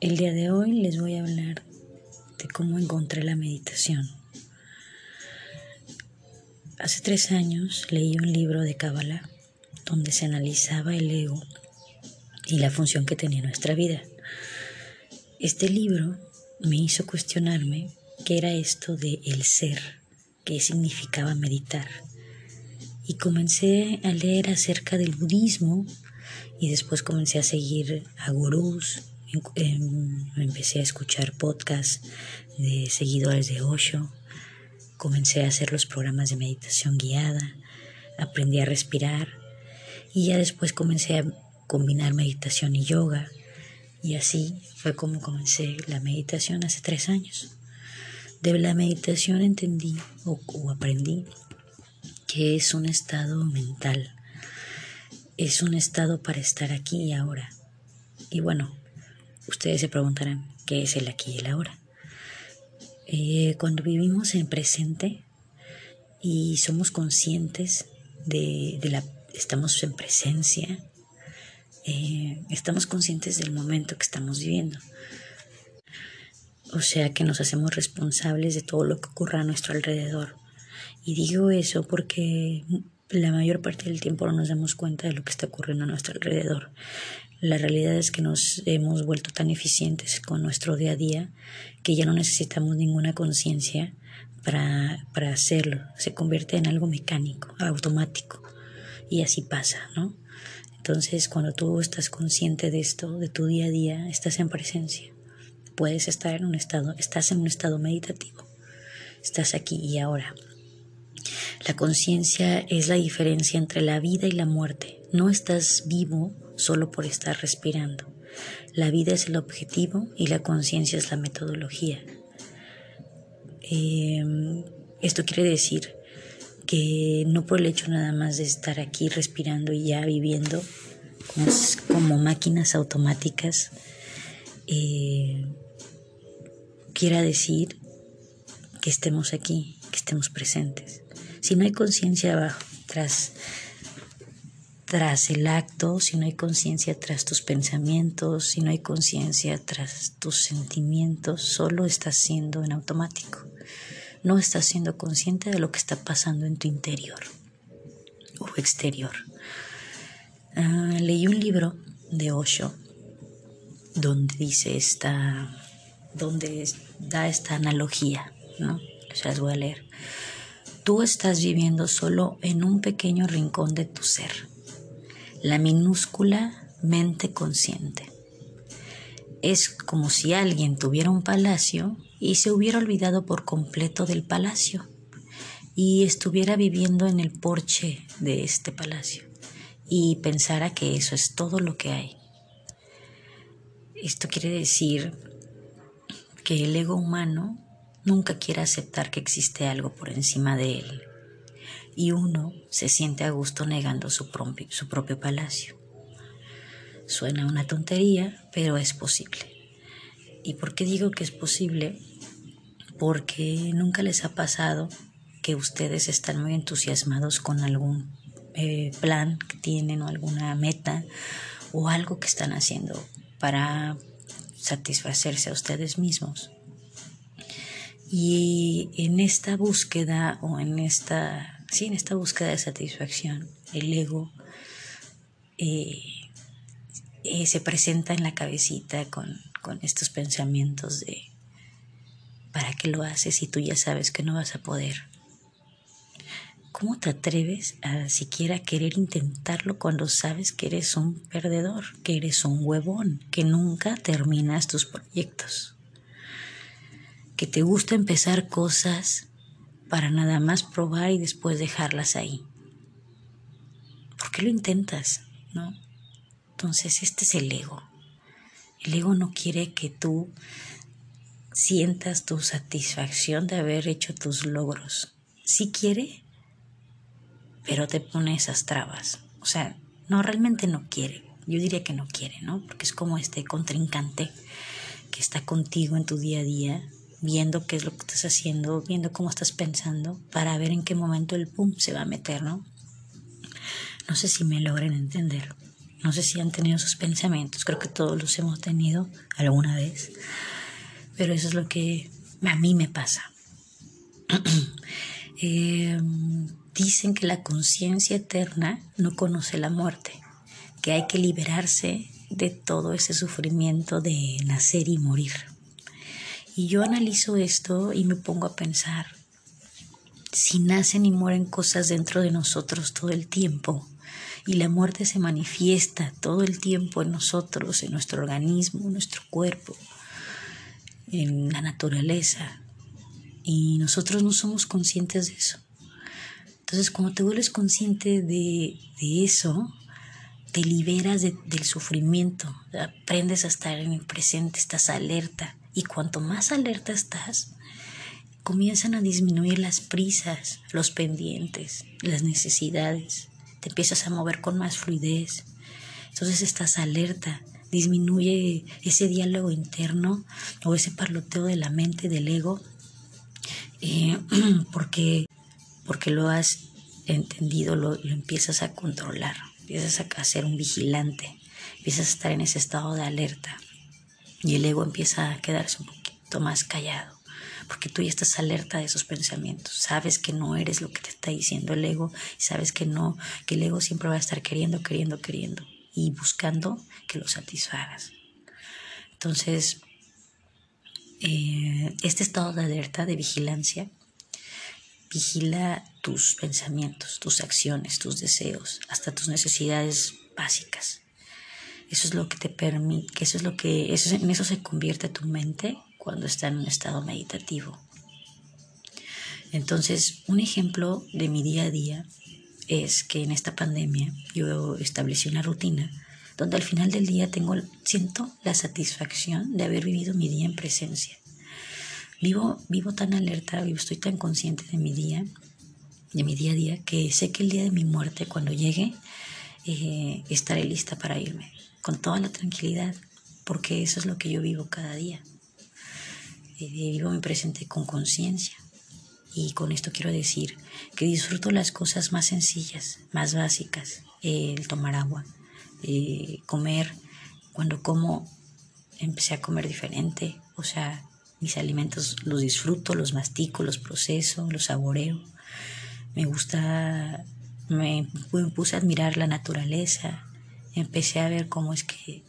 El día de hoy les voy a hablar de cómo encontré la meditación. Hace tres años leí un libro de Kabbalah donde se analizaba el ego y la función que tenía nuestra vida. Este libro me hizo cuestionarme qué era esto de el ser, qué significaba meditar. Y comencé a leer acerca del budismo y después comencé a seguir a gurús empecé a escuchar podcasts de seguidores de Osho, comencé a hacer los programas de meditación guiada, aprendí a respirar y ya después comencé a combinar meditación y yoga y así fue como comencé la meditación hace tres años. De la meditación entendí o, o aprendí que es un estado mental, es un estado para estar aquí y ahora. Y bueno, Ustedes se preguntarán, ¿qué es el aquí y el ahora? Eh, cuando vivimos en presente y somos conscientes de, la... estamos en presencia, eh, estamos conscientes del momento que estamos viviendo. O sea que nos hacemos responsables de todo lo que ocurra a nuestro alrededor. Y digo eso porque la mayor parte del tiempo no nos damos cuenta de lo que está ocurriendo a nuestro alrededor. La realidad es que nos hemos vuelto tan eficientes con nuestro día a día que ya no necesitamos ninguna conciencia para, para hacerlo. Se convierte en algo mecánico, automático. Y así pasa, ¿no? Entonces, cuando tú estás consciente de esto, de tu día a día, estás en presencia. Puedes estar en un estado, estás en un estado meditativo. Estás aquí y ahora. La conciencia es la diferencia entre la vida y la muerte. No estás vivo solo por estar respirando. La vida es el objetivo y la conciencia es la metodología. Em, esto quiere decir que no por el hecho nada más de estar aquí respirando y ya viviendo como, máquinas automáticas, eh, quiera decir que estemos aquí, que estemos presentes. Si no hay conciencia abajo, tras tras el acto, si no hay conciencia tras tus pensamientos, si no hay conciencia tras tus sentimientos, solo estás siendo en automático. No estás siendo consciente de lo que está pasando en tu interior o exterior. Ah, leí un libro de Osho donde dice esta, donde da esta analogía, ¿no? Se las voy a leer. Tú estás viviendo solo en un pequeño rincón de tu ser la minúscula mente consciente. Es como si alguien tuviera un palacio y se hubiera olvidado por completo del palacio y estuviera viviendo en el porche de este palacio y pensara que eso es todo lo que hay. Esto quiere decir que el ego humano nunca quiere aceptar que existe algo por encima de él y uno se siente a gusto negando su propio, su propio palacio. Suena una tontería, pero es posible. ¿Y por qué digo que es posible? Porque nunca les ha pasado que ustedes están muy entusiasmados con algún eh, plan que tienen o alguna meta o algo que están haciendo para satisfacerse a ustedes mismos. Y en esta búsqueda o en esta Sí, en esta búsqueda de satisfacción, el ego eh, eh, se presenta en la cabecita con, con estos pensamientos de ¿para qué lo haces si tú ya sabes que no vas a poder? ¿Cómo te atreves a siquiera querer intentarlo cuando sabes que eres un perdedor, que eres un huevón, que nunca terminas tus proyectos? Que te gusta empezar cosas para nada más probar y después dejarlas ahí. ¿Por qué lo intentas? ¿No? Entonces, este es el ego. El ego no quiere que tú sientas tu satisfacción de haber hecho tus logros. Sí quiere, pero te pone esas trabas. O sea, no, realmente no quiere. Yo diría que no quiere, ¿no? Porque es como este contrincante que está contigo en tu día a día viendo qué es lo que estás haciendo, viendo cómo estás pensando, para ver en qué momento el pum se va a meter, ¿no? No sé si me logren entender. No sé si han tenido sus pensamientos, creo que todos los hemos tenido alguna vez, pero eso es lo que a mí me pasa. Em, dicen que la conciencia eterna no conoce la muerte, que hay que liberarse de todo ese sufrimiento de nacer y morir. Y yo analizo esto y me pongo a pensar, si nacen y mueren cosas dentro de nosotros todo el tiempo, y la muerte se manifiesta todo el tiempo en nosotros, en nuestro organismo, en nuestro cuerpo, en la naturaleza, y nosotros no somos conscientes de eso. Entonces, cuando te vuelves consciente de, eso, te liberas del sufrimiento, aprendes a estar en el presente, estás alerta. Y cuanto más alerta estás, comienzan a disminuir las prisas, los pendientes, las necesidades. Te empiezas a mover con más fluidez. Entonces estás alerta, disminuye ese diálogo interno o ese parloteo de la mente, del ego, eh, porque, porque lo has entendido, lo, lo, empiezas a controlar, empiezas a ser un vigilante, empiezas a estar en ese estado de alerta y el ego empieza a quedarse un poquito más callado, porque tú ya estás alerta de esos pensamientos, sabes que no eres lo que te está diciendo el ego y sabes que no, que el ego siempre va a estar queriendo, queriendo, queriendo y buscando que lo satisfagas. Entonces, eh, este estado de alerta, de vigilancia, vigila tus pensamientos, tus acciones, tus deseos, hasta tus necesidades básicas. Eso es lo que te permite, que eso es lo que, eso, en eso se convierte tu mente cuando está en un estado meditativo. Entonces, un ejemplo de mi día a día es que en esta pandemia yo establecí una rutina donde al final del día tengo, siento la satisfacción de haber vivido mi día en presencia. Vivo, vivo tan alerta, vivo, estoy tan consciente de mi día, de mi día a día, que sé que el día de mi muerte, cuando llegue, eh, estaré lista para irme, con toda la tranquilidad, porque eso es lo que yo vivo cada día. Eh, vivo mi presente con conciencia. Y con esto quiero decir que disfruto las cosas más sencillas, más básicas, el tomar agua, eh, comer, cuando como empecé a comer diferente, o sea, mis alimentos los disfruto, los mastico, los proceso, los saboreo. Me gusta, me, puse a admirar la naturaleza, empecé a ver cómo es que,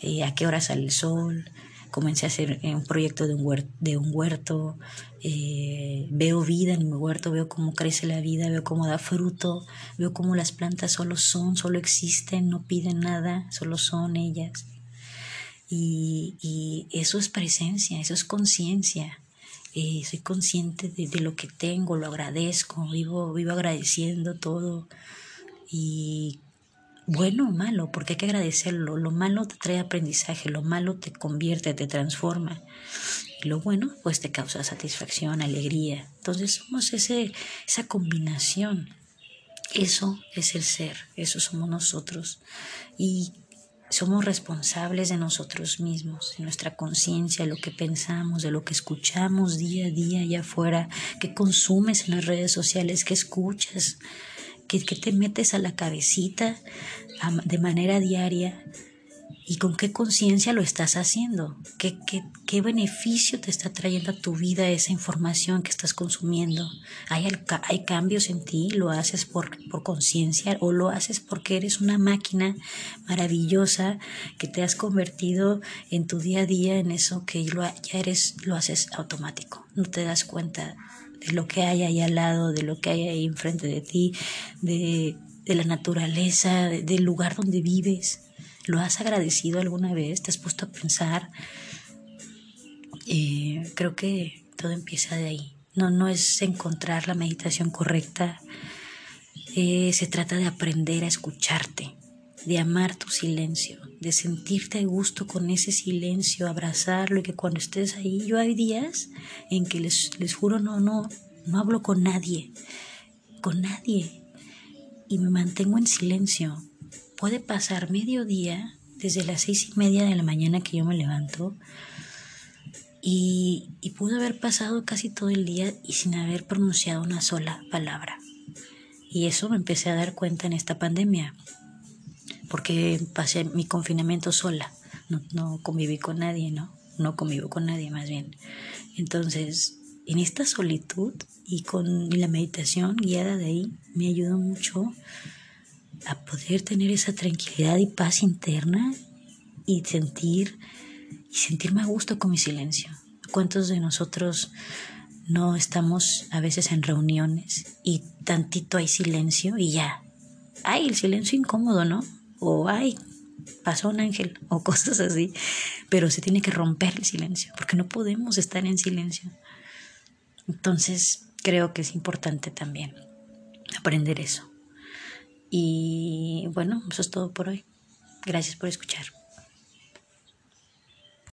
eh, a qué hora sale el sol, comencé a hacer eh, un proyecto de un huerto, de un huerto eh, veo vida en mi huerto, veo cómo crece la vida, veo cómo da fruto, veo cómo las plantas solo son, solo existen, no piden nada, solo son ellas. Y, eso es presencia, eso es conciencia. Eh, soy consciente de, de, lo que tengo, lo agradezco, vivo, vivo agradeciendo todo. Y bueno o malo, porque hay que agradecerlo. Lo malo te trae aprendizaje, lo malo te convierte, te transforma. Y lo bueno, pues te causa satisfacción, alegría. Entonces somos ese, esa combinación. Eso es el ser, eso somos nosotros. Y somos responsables de nosotros mismos, de nuestra conciencia, de lo que pensamos, de lo que escuchamos día a día allá afuera, que consumes en las redes sociales, que escuchas que, te metes a la cabecita de manera diaria y con qué conciencia lo estás haciendo, ¿Qué, qué, qué beneficio te está trayendo a tu vida esa información que estás consumiendo. ¿Hay, hay cambios en ti? ¿Lo haces por, por conciencia o lo haces porque eres una máquina maravillosa que te has convertido en tu día a día en eso que ya eres, lo haces automático? No te das cuenta de lo que hay ahí al lado, de lo que hay ahí enfrente de ti, de, la naturaleza, del lugar donde vives. ¿Lo has agradecido alguna vez? ¿Te has puesto a pensar? Eh, creo que todo empieza de ahí. No, no es encontrar la meditación correcta. Eh, se trata de aprender a escucharte, de amar tu silencio, de sentirte a gusto con ese silencio, abrazarlo y que cuando estés ahí, yo hay días en que les, les juro no, no, no hablo con nadie, con nadie y me mantengo en silencio. Puede pasar medio día desde las seis y media de la mañana que yo me levanto y, y pudo haber pasado casi todo el día y sin haber pronunciado una sola palabra. Y eso me empecé a dar cuenta en esta pandemia porque pasé mi confinamiento sola, no, no conviví con nadie, ¿no? No convivo con nadie más bien. Entonces, en esta solitud y con la meditación guiada de ahí, me ayudó mucho a poder tener esa tranquilidad y paz interna y sentir y sentirme a gusto con mi silencio. ¿Cuántos de nosotros no estamos a veces en reuniones y tantito hay silencio y ya? Hay el silencio incómodo, ¿no? O hay pasó un ángel o cosas así, pero se tiene que romper el silencio porque no podemos estar en silencio. Entonces, creo que es importante también aprender eso. Y bueno, eso es todo por hoy. Gracias por escuchar.